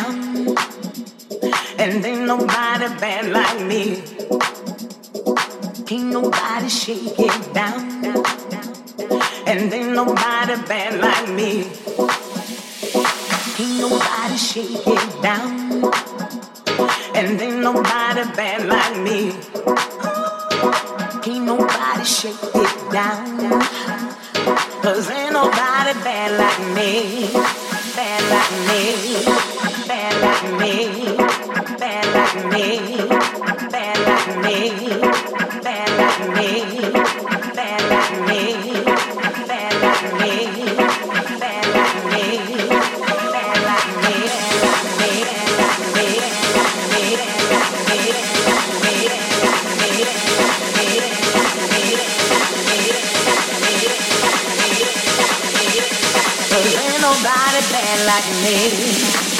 down. And ain't nobody bad like me. Ain't nobody shake it down. And ain't nobody bad like me. Ain't nobody shake it down. And ain't nobody bad like me. Ain't nobody shake it down. Cause ain't nobody bad like me. Bad like me. Nobody bad like me.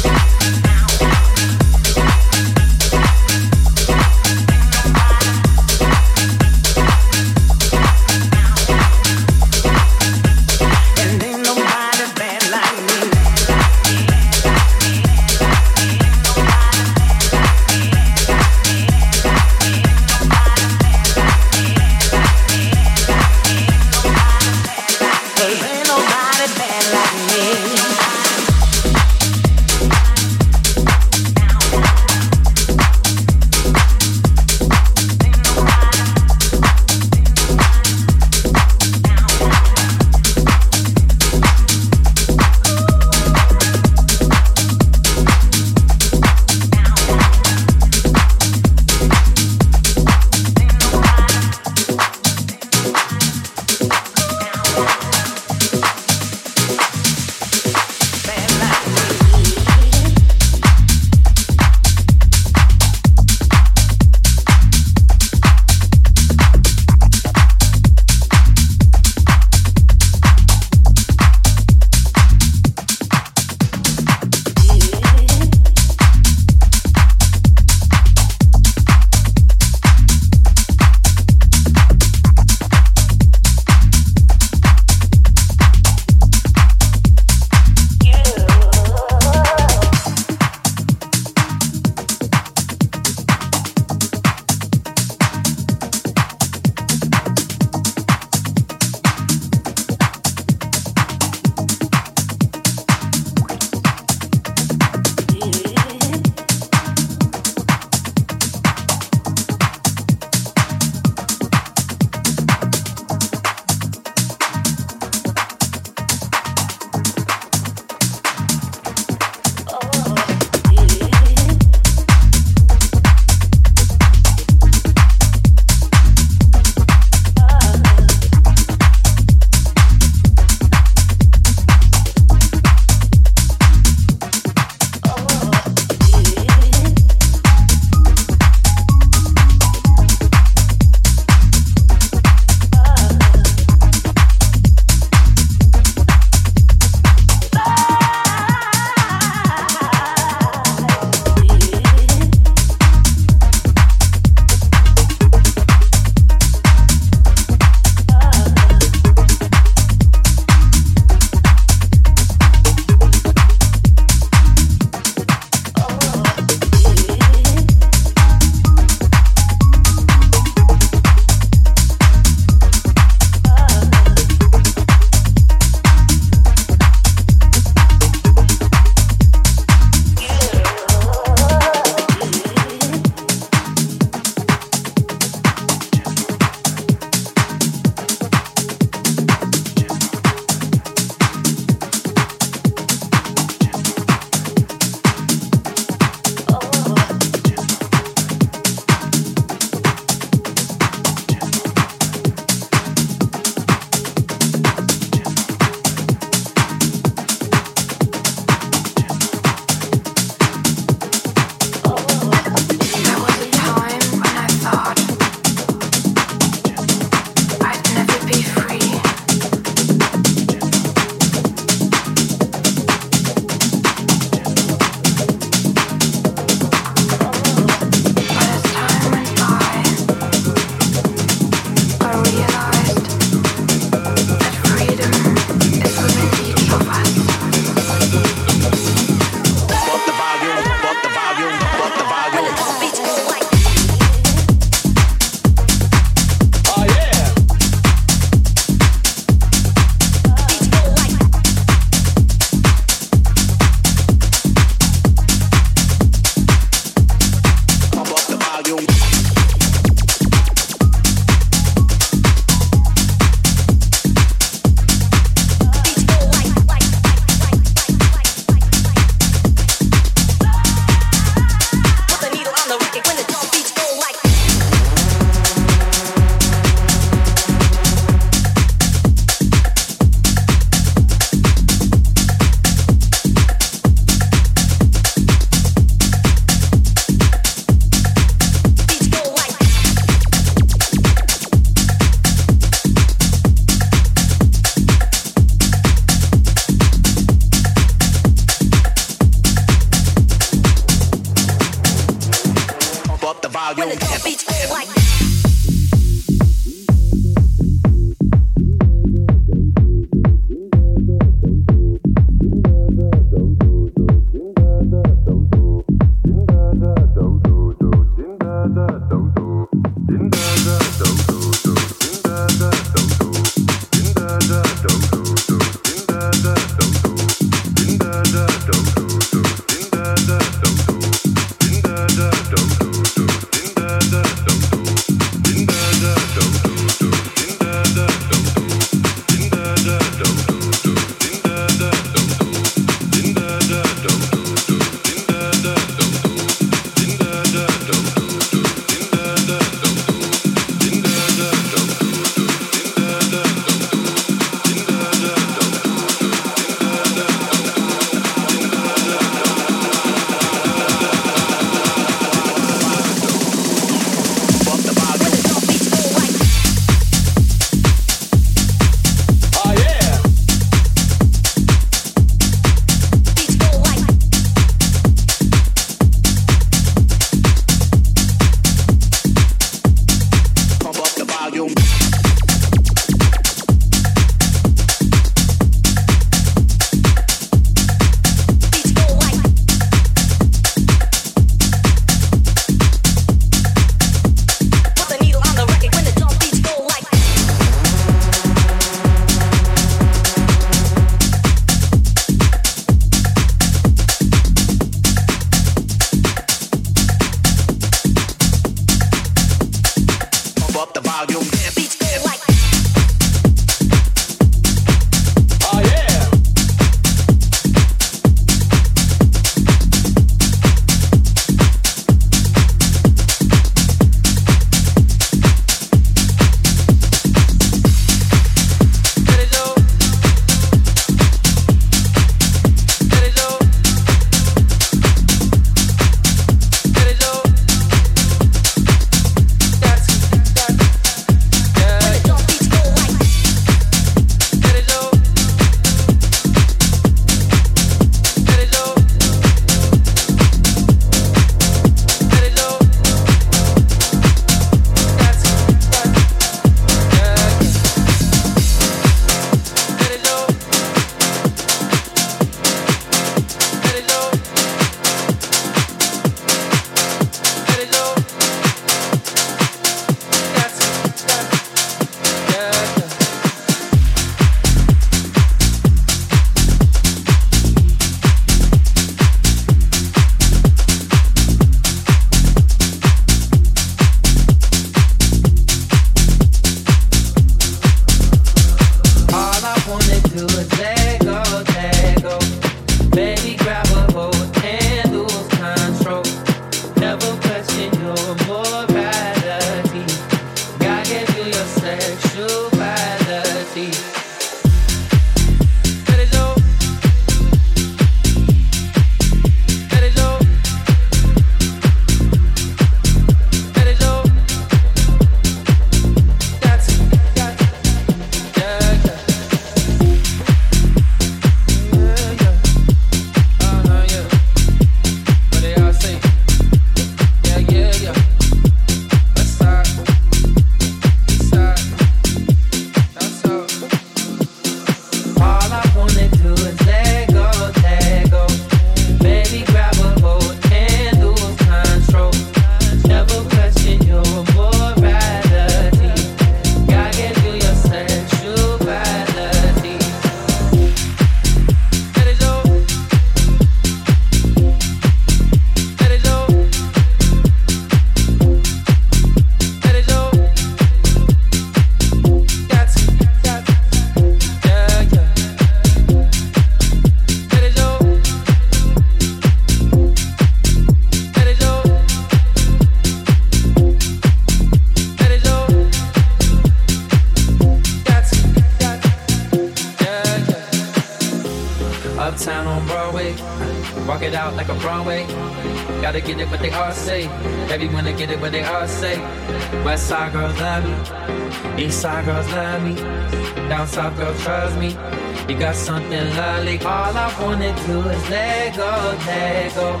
Do is let go, let go.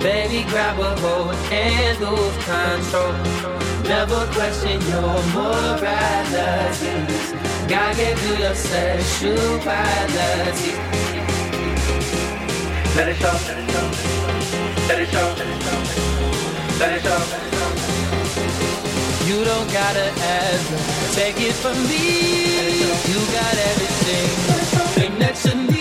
Baby, grab a hold and lose control. Never question your morality. God gave you your sexuality. Let it show, let it show, let it show, let it show. You don't gotta ask, take it from me. You got everything next to me.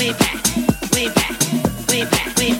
way back, way back, way back, way back.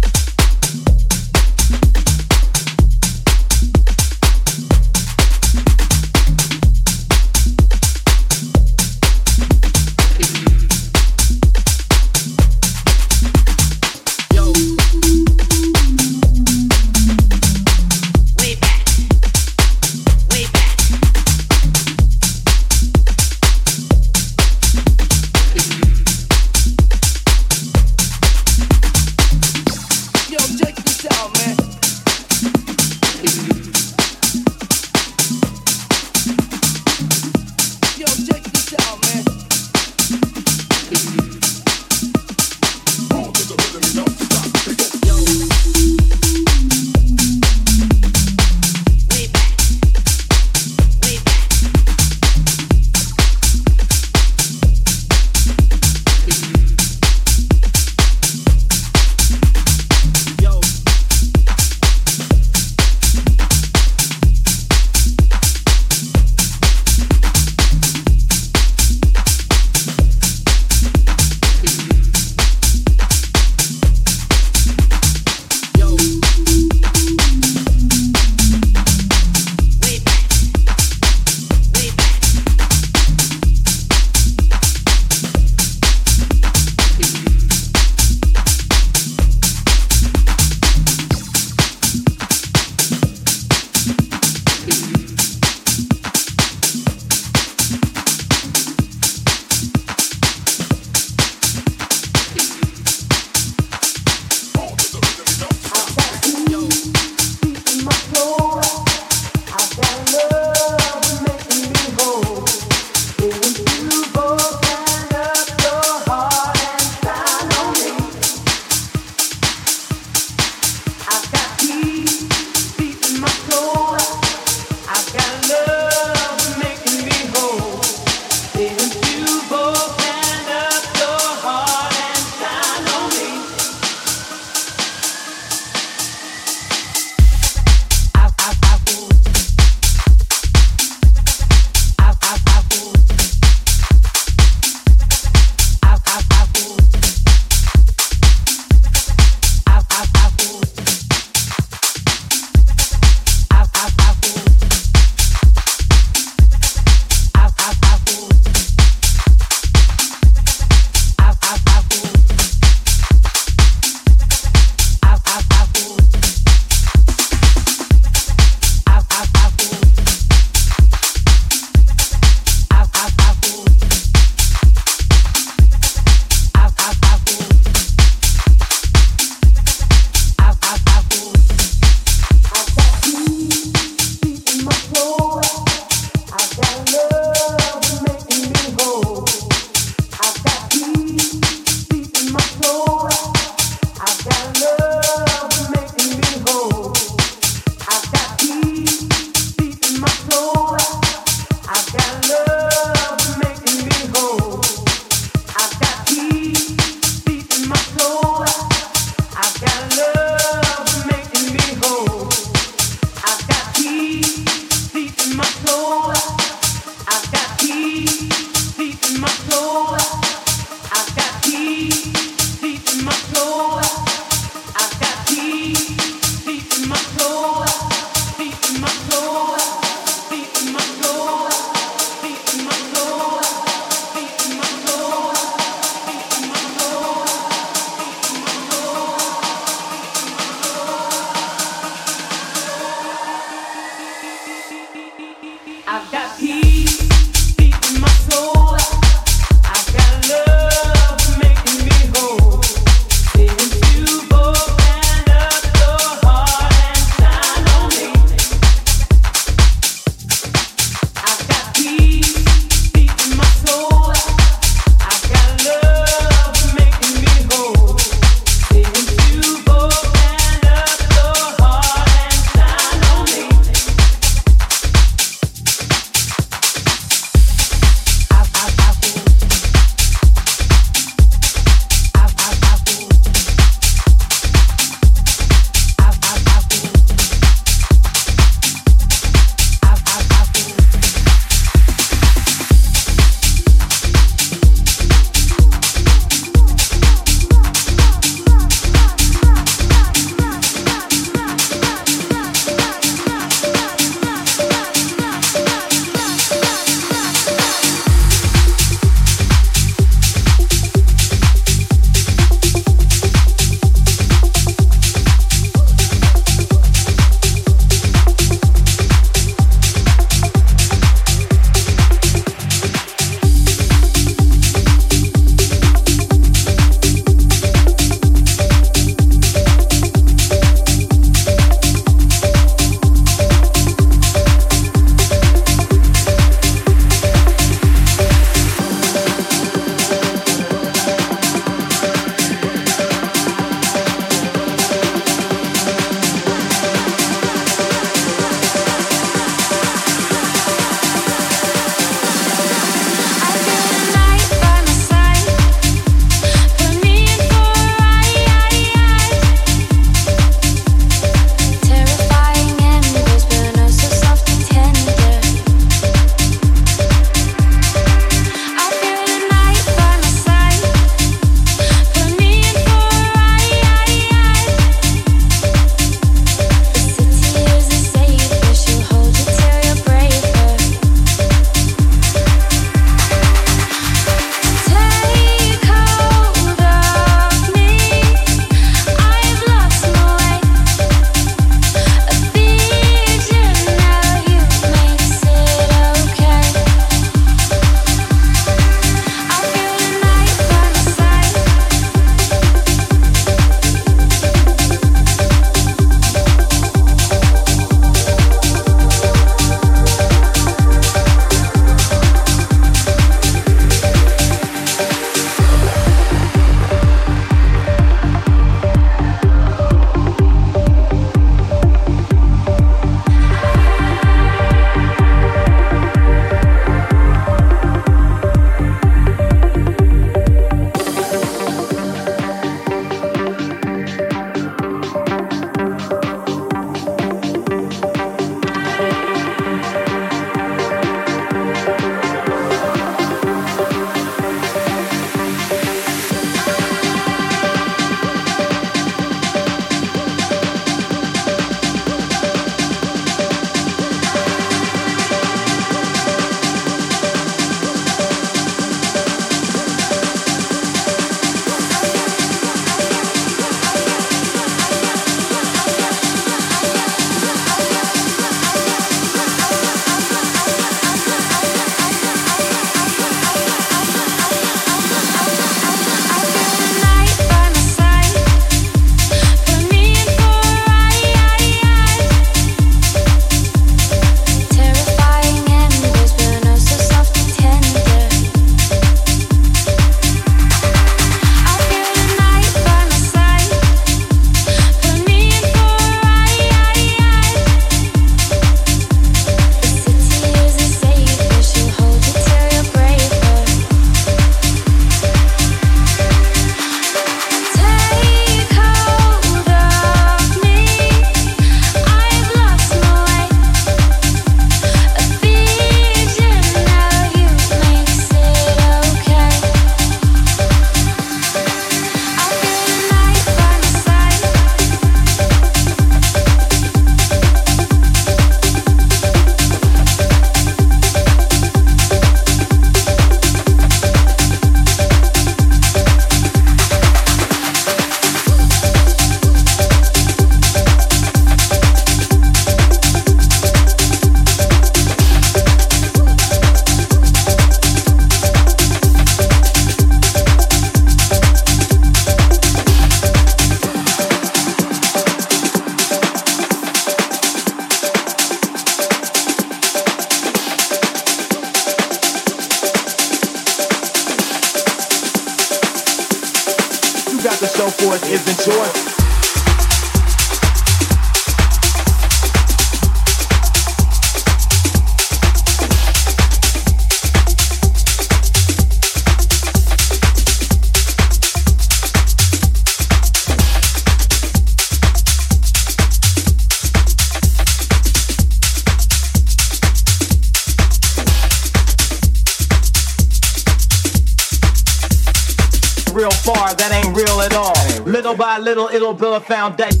Little by little, it'll build a foundation.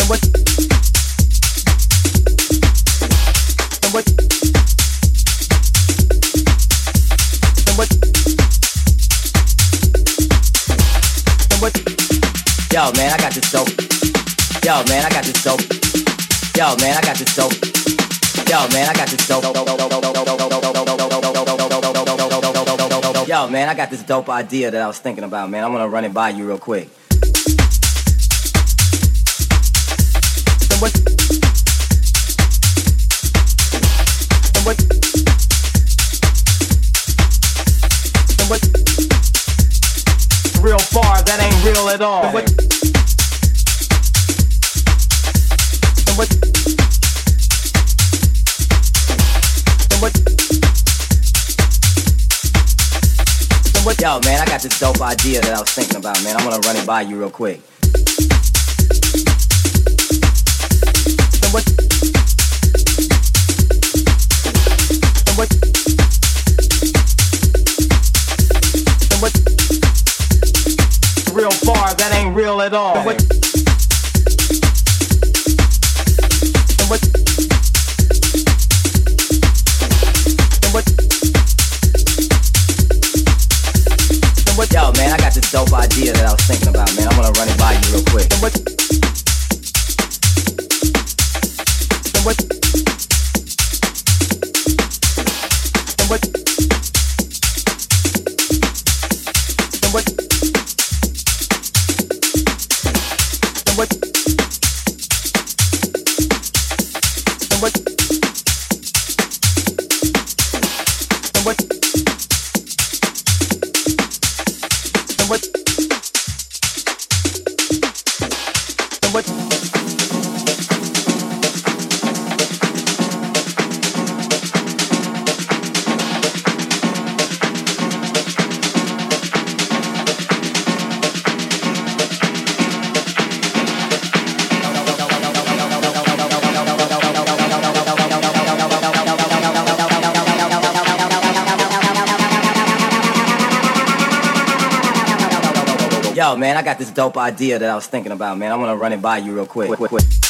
And what? And what? And what? And what? Yo, man, I got this dope. Yo, man, I got this dope. Yo, man, I got this dope. Man, I got this dope idea that I was thinking about, man. I'm gonna run it by you real quick. Real far, that ain't real at all. Dope idea that I was thinking about, man. I'm gonna run it by you real quick. And what? And what? And what? Real far, that ain't real at all. About, man. I'm gonna run it by you real quick. Got this dope idea that I was thinking about, man. I'm gonna run it by you real quick. quick, quick.